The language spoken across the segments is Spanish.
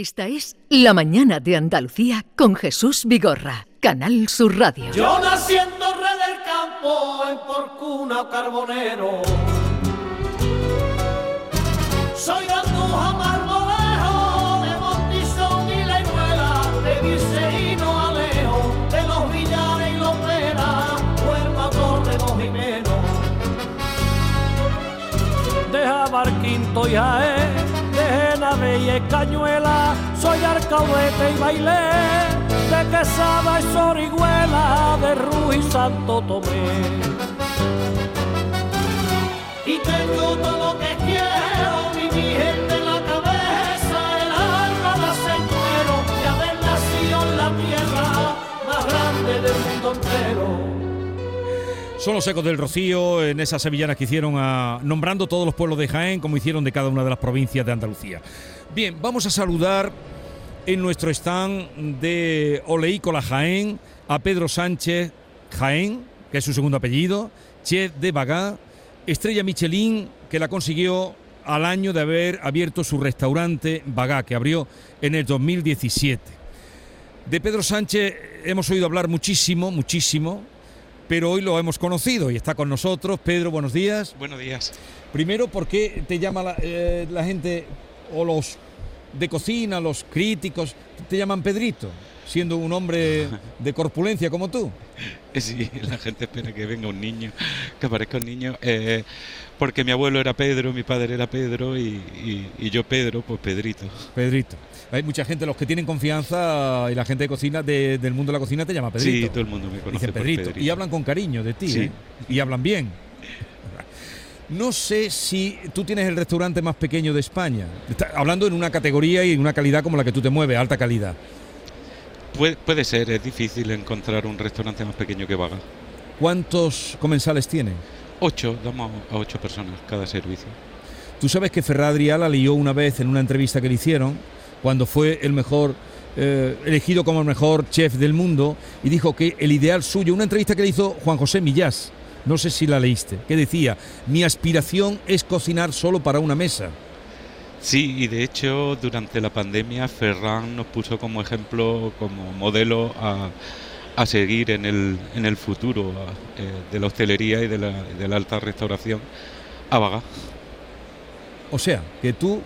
Esta es La Mañana de Andalucía con Jesús Vigorra, Canal Sur Radio. Yo naciendo rey del campo en Porcuna Carbonero. Soy de Andújar, Marmolejo, de Montizón y la Iruela, de Viceíno Alejo, de los Villares y los Vera, Huerta Torre, Dos Jimenos. De Jabarquinto y Jaén, y Cañuela, soy Arcahuete y Bailé, de Quesada y Sorihuela, de Ruiz y Santo Tomé. Y tengo todo lo que Son los ecos del Rocío en esas sevillanas que hicieron a- nombrando todos los pueblos de Jaén como hicieron de cada una de las provincias de Andalucía. Bien, vamos a saludar en nuestro stand de Oleícola Jaén a Pedro Sánchez Jaén, que es su segundo apellido, chef de Bagá, estrella Michelin, que la consiguió al año de haber abierto su restaurante Bagá, que abrió en el 2017. De Pedro Sánchez hemos oído hablar muchísimo, muchísimo, pero hoy lo hemos conocido y está con nosotros. Pedro, buenos días. Buenos días. Primero, ¿por qué te llama la, eh, la gente o los de cocina, los críticos, te llaman Pedrito, siendo un hombre de corpulencia como tú? Sí, la gente espera que venga un niño, que aparezca un niño. eh, porque mi abuelo era Pedro, mi padre era Pedro y, y- y yo Pedro, pues Pedrito. Pedrito. Hay mucha gente, los que tienen confianza y la gente de cocina, de- del mundo de la cocina, te llama Pedrito. Sí, todo el mundo me conoce Dicen por Pedrito. Pedrito. Y hablan con cariño de ti, Sí. ¿eh? Y hablan bien. No sé si tú tienes el restaurante más pequeño de España. Está hablando en una categoría y en una calidad como la que tú te mueves, alta calidad. Puede, puede ser, es difícil encontrar un restaurante más pequeño que Vaga. ¿Cuántos comensales tienen? Ocho, damos a ocho personas cada servicio. Tú sabes que Ferradria la lió una vez en una entrevista que le hicieron, cuando fue el mejor, eh, elegido como el mejor chef del mundo, y dijo que el ideal suyo, una entrevista que le hizo Juan José Millás, no sé si la leíste, que decía, mi aspiración es cocinar solo para una mesa. Sí, y de hecho durante la pandemia Ferran nos puso como ejemplo, como modelo a, a seguir en el, en el futuro eh, de la hostelería y de la, de la alta restauración a Vaga. O sea, que tú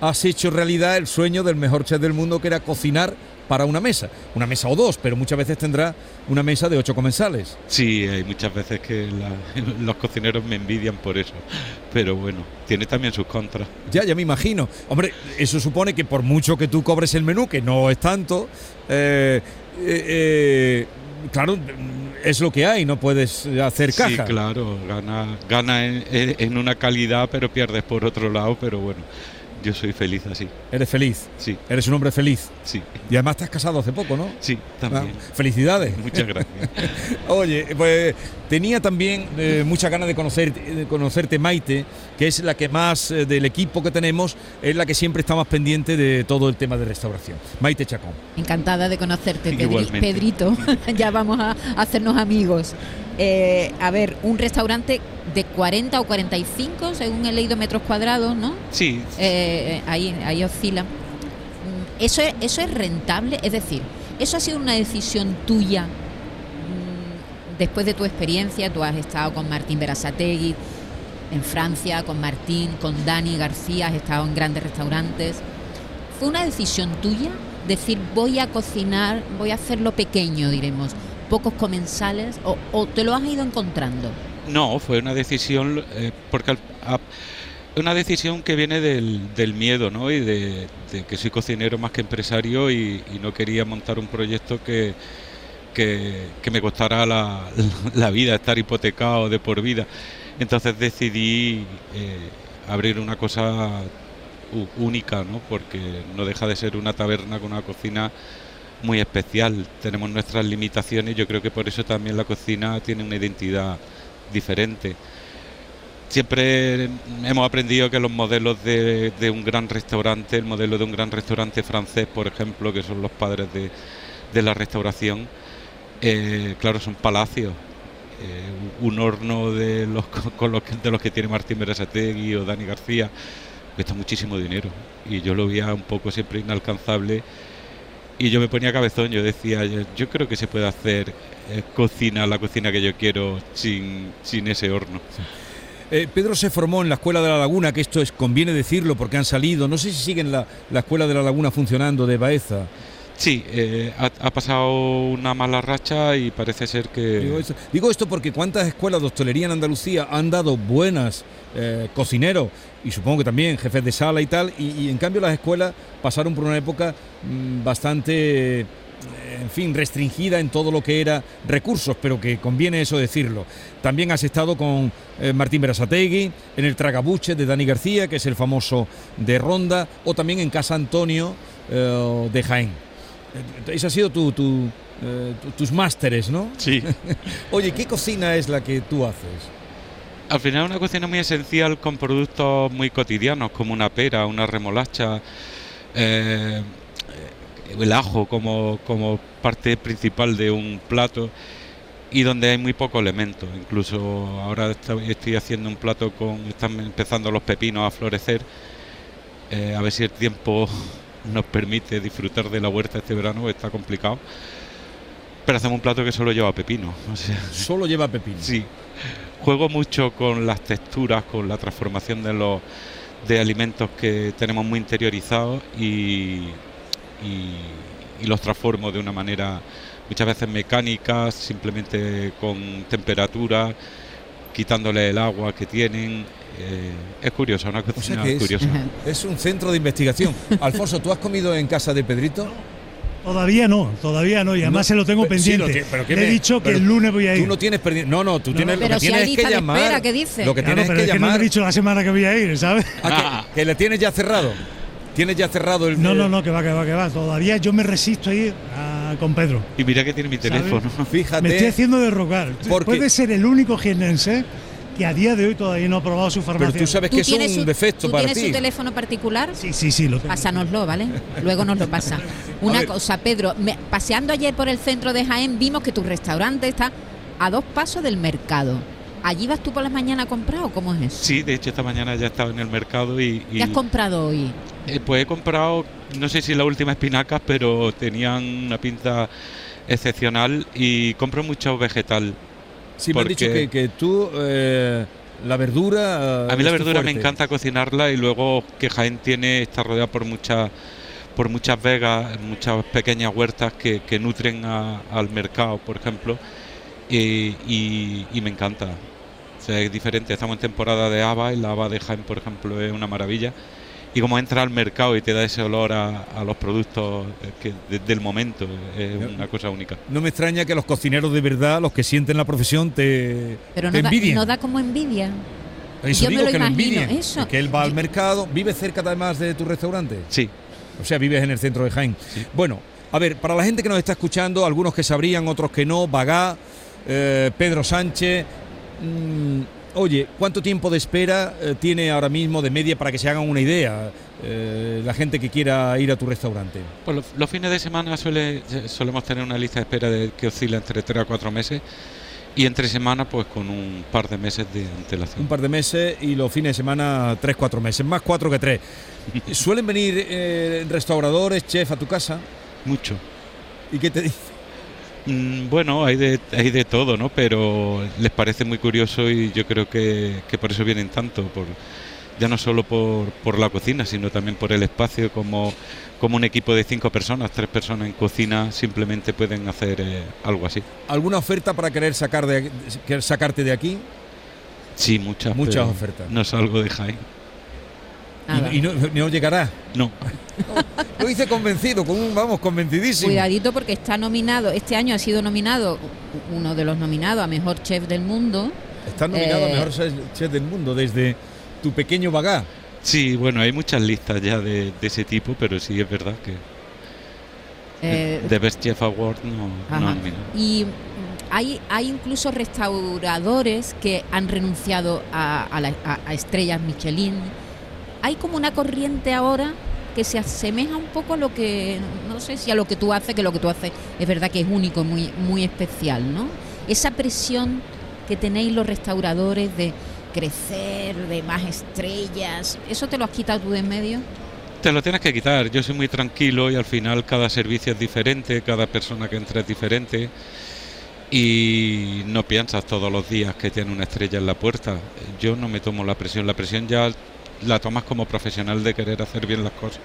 has hecho realidad el sueño del mejor chef del mundo, que era cocinar para una mesa. Una mesa o dos, pero muchas veces tendrá una mesa de ocho comensales. Sí, hay muchas veces que la- los cocineros me envidian por eso, pero bueno, tiene también sus contras. Ya, ya me imagino. Hombre, eso supone que por mucho que tú cobres el menú, que no es tanto, eh, eh, eh, claro, es lo que hay, no puedes hacer caja. Sí, claro, gana, gana en, en una calidad, pero pierdes por otro lado, pero bueno, yo soy feliz así. Eres feliz, Sí, eres un hombre feliz. sí, Y además te has casado hace poco, ¿no? sí, también. Ah, felicidades. Muchas gracias. Oye, pues tenía también eh, mucha ganas de, conocer, de conocerte, Maite, que es la que más eh, del equipo que tenemos, es la que siempre está más pendiente de todo el tema de restauración. Maite Chacón. Encantada de conocerte, Pedri- Igualmente. Pedrito. ya vamos a hacernos amigos. Eh, a ver, un restaurante de 40 o 45, según he leído metros cuadrados, ¿no? Sí, Eh, ahí, ahí oscila. Mm, ¿Eso es, ¿Eso es rentable? Es decir, ¿eso ha sido una decisión tuya mm, después de tu experiencia? Tú has estado con Martín Berasategui en Francia, con Martín, con Dani García, has estado en grandes restaurantes. ¿Fue una decisión tuya decir voy a cocinar, voy a hacerlo pequeño, diremos, pocos comensales, o, te lo has ido encontrando? No, fue una decisión, eh, porque al- una decisión que viene del, del miedo, ¿no? Y de, de que soy cocinero más que empresario y, no quería montar un proyecto que, que, me costara la, la vida, estar hipotecado de por vida. Entonces decidí eh, abrir una cosa única, ¿no? Porque no deja de ser una taberna con una cocina muy especial. Tenemos nuestras limitaciones yo creo que por eso también la cocina tiene una identidad diferente. Siempre hemos aprendido que los modelos de, de un gran restaurante, el modelo de un gran restaurante francés, por ejemplo, que son los padres de, de la restauración, eh, claro, son palacios. Eh, un horno de los, con los de los que tiene Martín Berasategui o Dani García, cuesta muchísimo dinero. Y yo lo veía un poco siempre inalcanzable. Y yo me ponía cabezón, yo decía, yo, yo creo que se puede hacer eh, cocina, la cocina que yo quiero, sin, sin ese horno. Eh, Pedro se formó en la Escuela de la Laguna, que esto es conviene decirlo porque han salido. No sé si siguen la, la Escuela de la Laguna funcionando de Baeza. Sí, eh, ha, ha pasado una mala racha y parece ser que... Digo esto, digo esto porque cuántas escuelas de hostelería en Andalucía han dado buenas eh, cocineros y supongo que también jefes de sala y tal, y, y en cambio las escuelas pasaron por una época mm, bastante, eh, en fin, restringida en todo lo que era recursos, pero que conviene eso decirlo. También has estado con eh, Martín Berasategui, en el Tragabuche de Dani García, que es el famoso de Ronda, o también en Casa Antonio eh, de Jaén. Ese ha sido tu, tu, eh, tu- tus másteres, ¿no? Sí. Oye, ¿qué cocina es la que tú haces? Al final una cocina muy esencial con productos muy cotidianos como una pera, una remolacha, eh, el ajo como, como parte principal de un plato y donde hay muy poco elemento. Incluso ahora estoy haciendo un plato con, están empezando los pepinos a florecer, eh, a ver si el tiempo nos permite disfrutar de la huerta este verano, está complicado. Pero hacemos un plato que solo lleva pepino. O sea, Solo lleva pepino. Sí, juego mucho con las texturas, con la transformación de los de alimentos que tenemos muy interiorizados y, y- y los transformo de una manera muchas veces mecánica, simplemente con temperatura, quitándole el agua que tienen. eh, es curioso, una cocina que es- curiosa. Es un centro de investigación. Alfonso, ¿tú has comido en casa de Pedrito? Todavía no, todavía no, y además No, se lo tengo pero sí, pendiente. lo pero ¿qué Le he me- dicho que pero el lunes voy a ir. Tú no tienes perdi- No, no, tú No, tienes Pero lo que si tienes que llamar. espera, ¿qué dice? Lo que Claro, tienes pero que es que no llamar. he dicho la semana que voy a ir, ¿sabes? Ah, que, que le tienes ya cerrado. Tienes ya cerrado el. No, no, no, que va, que va, que va. Todavía yo me resisto a ir a- con Pedro. Y mira que tiene mi ¿Sabes? teléfono. Fíjate. Me estoy haciendo derrocar. Porque- Puede ser el único jienense que a día de hoy todavía no ha probado su farmacia. Pero tú sabes que ¿Tú es tienes, un su, defecto ¿tú para tienes ti. su teléfono particular? Sí, sí, sí, lo tengo. Pásanoslo, ¿vale? Luego nos lo pasa. Una cosa, Pedro, me- paseando ayer por el centro de Jaén vimos que tu restaurante está a dos pasos del mercado. ¿Allí vas tú por las mañanas a comprar o cómo es eso? Sí, de hecho esta mañana ya estaba en el mercado y, y- ¿Qué has comprado hoy? Eh, pues he comprado, no sé si la última espinacas, pero tenían una pinta excepcional y compro mucho vegetal. Sí, me han porque- dicho que, que tú. eh, la verdura. eh, A mí la verdura me encanta cocinarla y luego que Jaén tiene está rodeada por muchas por muchas vegas, muchas pequeñas huertas que, que nutren a- al mercado, por ejemplo, y, y- y me encanta. O sea, es diferente. Estamos en temporada de haba y la haba de Jaén, por ejemplo, es una maravilla. Y como entra al mercado y te da ese olor a, a los productos que, de- del momento, es una cosa única. No me extraña que los cocineros de verdad, los que sienten la profesión, te, Pero te no da, envidien. no da como envidia. Eso yo me digo lo que lo imagino, envidien. eso. Que él va al mercado. ¿Vive cerca además de tu restaurante? Sí, O sea, vives en el centro de Jaén. Sí. Bueno, a ver, para la gente que nos está escuchando, algunos que sabrían, otros que no, Bagá, eh, Pedro Sánchez. mm, oye, ¿cuánto tiempo de espera eh, tiene ahora mismo de media para que se hagan una idea eh, la gente que quiera ir a tu restaurante? Pues los, los fines de semana suele, solemos tener una lista de espera de, que oscila entre 3 a 4 meses y entre semana pues con un par de meses de antelación. Un par de meses y los fines de semana tres, cuatro meses, más cuatro que tres. ¿Suelen venir eh, restauradores, chef a tu casa? Mucho. ¿Y qué te dicen? Mm, bueno, hay de, hay de todo, ¿no? Pero les parece muy curioso y yo creo que, que por eso vienen tanto, por, ya no solo por, por la cocina, sino también por el espacio, como, como un equipo de cinco personas, tres personas en cocina, simplemente pueden hacer eh, algo así. ¿Alguna oferta para querer sacar de, querer sacarte de aquí? Sí, muchas. Muchas ofertas. No salgo de Jaén. Nada. Y, y no, no llegará. No. Lo hice convencido, con un, vamos, convencidísimo. Cuidadito porque está nominado, este año ha sido nominado uno de los nominados a Mejor Chef del Mundo. Estás nominado a Eh, mejor chef del mundo desde tu pequeño bagá. Sí, bueno, hay muchas listas ya de, de ese tipo, pero sí es verdad que eh, The Best Chef Award no, no han nominado. Y mm, hay, hay incluso restauradores que han renunciado a, a la- a- a estrellas Michelin. Hay como una corriente ahora que se asemeja un poco a lo que, no sé si a lo que tú haces, que lo que tú haces es verdad que es único, muy, muy especial, ¿no? Esa presión que tenéis los restauradores de crecer, de más estrellas. ¿Eso te lo has quitado tú de en medio? Te lo tienes que quitar. Yo soy muy tranquilo y al final cada servicio es diferente, cada persona que entra es diferente y no piensas todos los días que tiene una estrella en la puerta. Yo no me tomo la presión, la presión ya la tomas como profesional de querer hacer bien las cosas.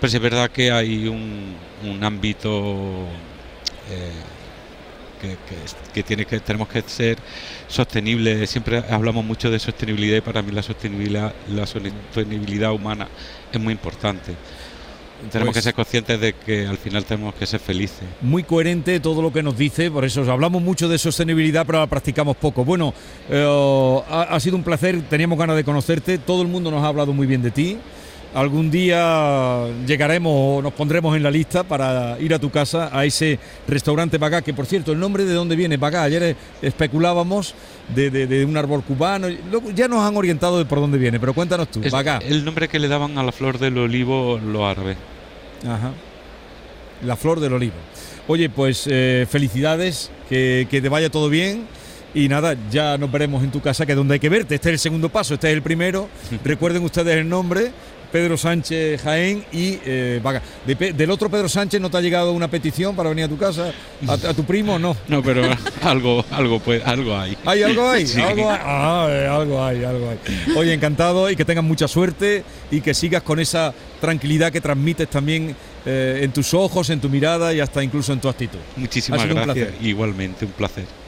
Pero es verdad que hay un, un ámbito eh, que, que, tiene que tenemos que ser sostenibles. Siempre hablamos mucho de sostenibilidad y para mí la sostenibilidad, la sostenibilidad humana es muy importante. Tenemos que pues ser conscientes de que al final tenemos que ser felices. Muy coherente todo lo que nos dice, por eso hablamos mucho de sostenibilidad, pero la practicamos poco. Bueno, eh, ha, ha, sido un placer, teníamos ganas de conocerte, todo el mundo nos ha hablado muy bien de ti algún día llegaremos o nos pondremos en la lista para ir a tu casa, a ese restaurante Bagá, que por cierto, el nombre de dónde viene Bagá, ayer especulábamos de, un árbol cubano, ya nos han orientado de por dónde viene, pero cuéntanos tú, es El nombre que le daban a la flor del olivo los árabes. Ajá. La flor del olivo. Oye, pues eh, felicidades, que, que te vaya todo bien. Y nada, ya nos veremos en tu casa, que es donde hay que verte. Este es el segundo paso, este es el primero. Recuerden ustedes el nombre, Pedro Sánchez Jaén y eh, Vaga. ¿Del otro Pedro Sánchez no te ha llegado una petición para venir a tu casa? ¿A, tu primo? No. No, pero algo, algo, pues, algo hay. ¿Hay algo hay? ¿Algo hay? Ah, eh, algo hay, algo hay. Oye, encantado y que tengas mucha suerte y que sigas con esa tranquilidad que transmites también eh, en tus ojos, en tu mirada y hasta incluso en tu actitud. Muchísimas gracias. Igualmente, un placer.